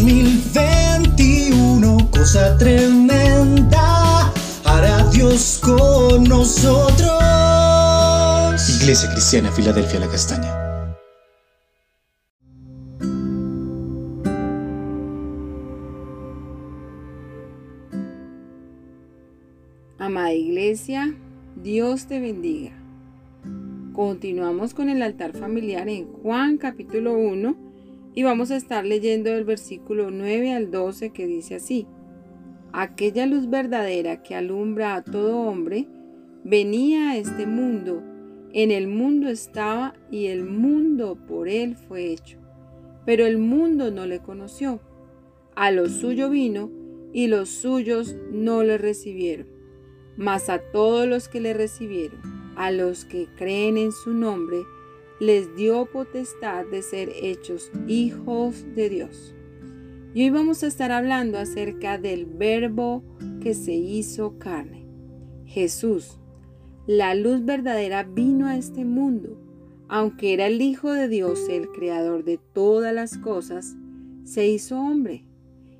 2021, cosa tremenda, hará Dios con nosotros. Iglesia Cristiana, Filadelfia, la Castaña. Amada Iglesia, Dios te bendiga. Continuamos con el altar familiar en Juan capítulo 1 y vamos a estar leyendo el versículo 9 al 12 que dice así. Aquella luz verdadera que alumbra a todo hombre venía a este mundo. En el mundo estaba y el mundo por él fue hecho. Pero el mundo no le conoció. A lo suyo vino y los suyos no le recibieron mas a todos los que le recibieron, a los que creen en su nombre, les dio potestad de ser hechos hijos de Dios. Y hoy vamos a estar hablando acerca del verbo que se hizo carne. Jesús, la luz verdadera, vino a este mundo. Aunque era el Hijo de Dios, el creador de todas las cosas, se hizo hombre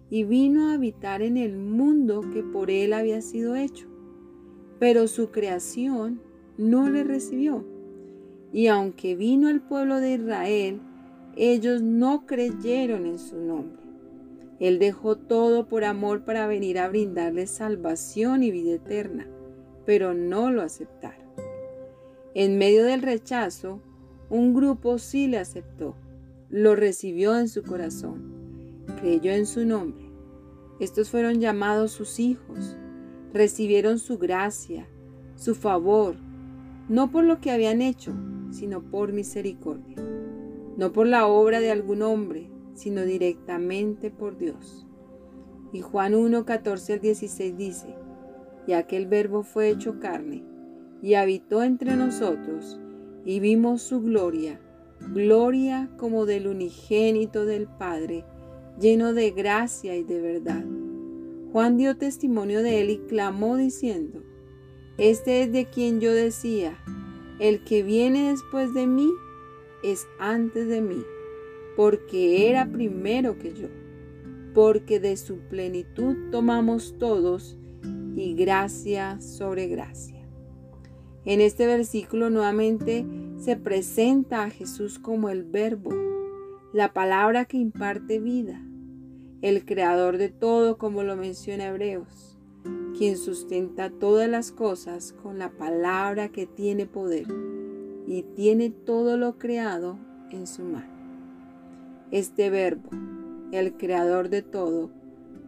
y vino a habitar en el mundo que por él había sido hecho pero su creación no le recibió. Y aunque vino al pueblo de Israel, ellos no creyeron en su nombre. Él dejó todo por amor para venir a brindarles salvación y vida eterna, pero no lo aceptaron. En medio del rechazo, un grupo sí le aceptó, lo recibió en su corazón, creyó en su nombre. Estos fueron llamados sus hijos recibieron su gracia, su favor, no por lo que habían hecho, sino por misericordia, no por la obra de algún hombre, sino directamente por Dios. Y Juan 1, 14 al 16 dice, y aquel verbo fue hecho carne, y habitó entre nosotros, y vimos su gloria, gloria como del unigénito del Padre, lleno de gracia y de verdad. Juan dio testimonio de él y clamó diciendo, Este es de quien yo decía, el que viene después de mí es antes de mí, porque era primero que yo, porque de su plenitud tomamos todos y gracia sobre gracia. En este versículo nuevamente se presenta a Jesús como el verbo, la palabra que imparte vida el creador de todo, como lo menciona Hebreos, quien sustenta todas las cosas con la palabra que tiene poder y tiene todo lo creado en su mano. Este verbo, el creador de todo,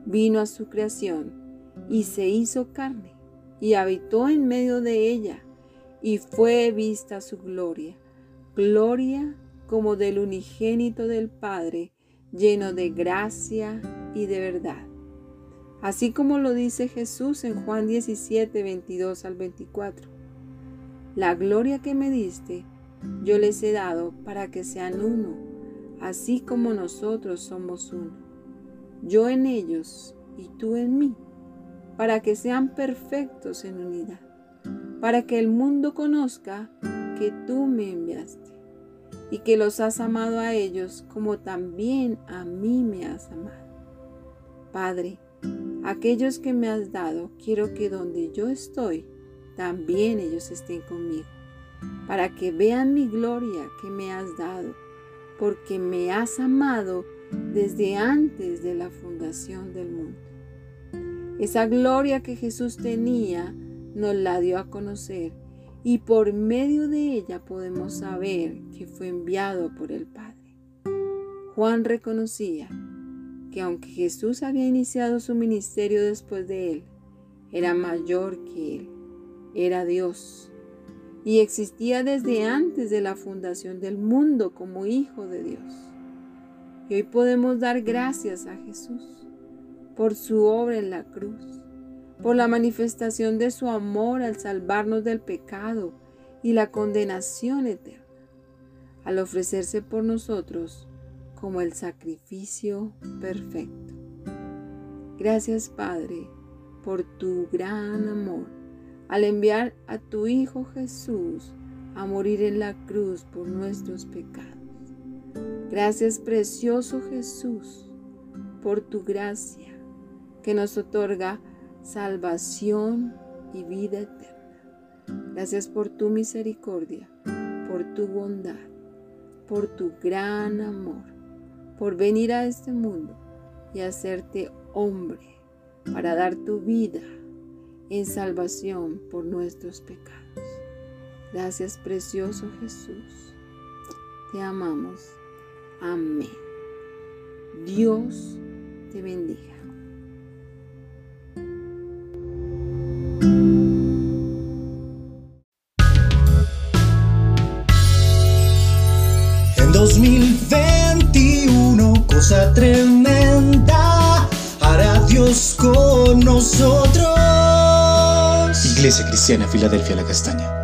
vino a su creación y se hizo carne y habitó en medio de ella y fue vista su gloria, gloria como del unigénito del Padre, lleno de gracia y de verdad. Así como lo dice Jesús en Juan 17, 22 al 24. La gloria que me diste, yo les he dado para que sean uno, así como nosotros somos uno. Yo en ellos y tú en mí, para que sean perfectos en unidad, para que el mundo conozca que tú me enviaste y que los has amado a ellos como también a mí me has amado. Padre, aquellos que me has dado, quiero que donde yo estoy, también ellos estén conmigo, para que vean mi gloria que me has dado, porque me has amado desde antes de la fundación del mundo. Esa gloria que Jesús tenía nos la dio a conocer y por medio de ella podemos saber que fue enviado por el Padre. Juan reconocía que aunque Jesús había iniciado su ministerio después de él, era mayor que él, era Dios y existía desde antes de la fundación del mundo como Hijo de Dios. Y hoy podemos dar gracias a Jesús por su obra en la cruz por la manifestación de su amor al salvarnos del pecado y la condenación eterna, al ofrecerse por nosotros como el sacrificio perfecto. Gracias Padre por tu gran amor al enviar a tu Hijo Jesús a morir en la cruz por nuestros pecados. Gracias precioso Jesús por tu gracia que nos otorga salvación y vida eterna. Gracias por tu misericordia, por tu bondad, por tu gran amor, por venir a este mundo y hacerte hombre para dar tu vida en salvación por nuestros pecados. Gracias precioso Jesús. Te amamos. Amén. Dios te bendiga. Cosa tremenda, hará Dios con nosotros. Iglesia Cristiana Filadelfia La Castaña.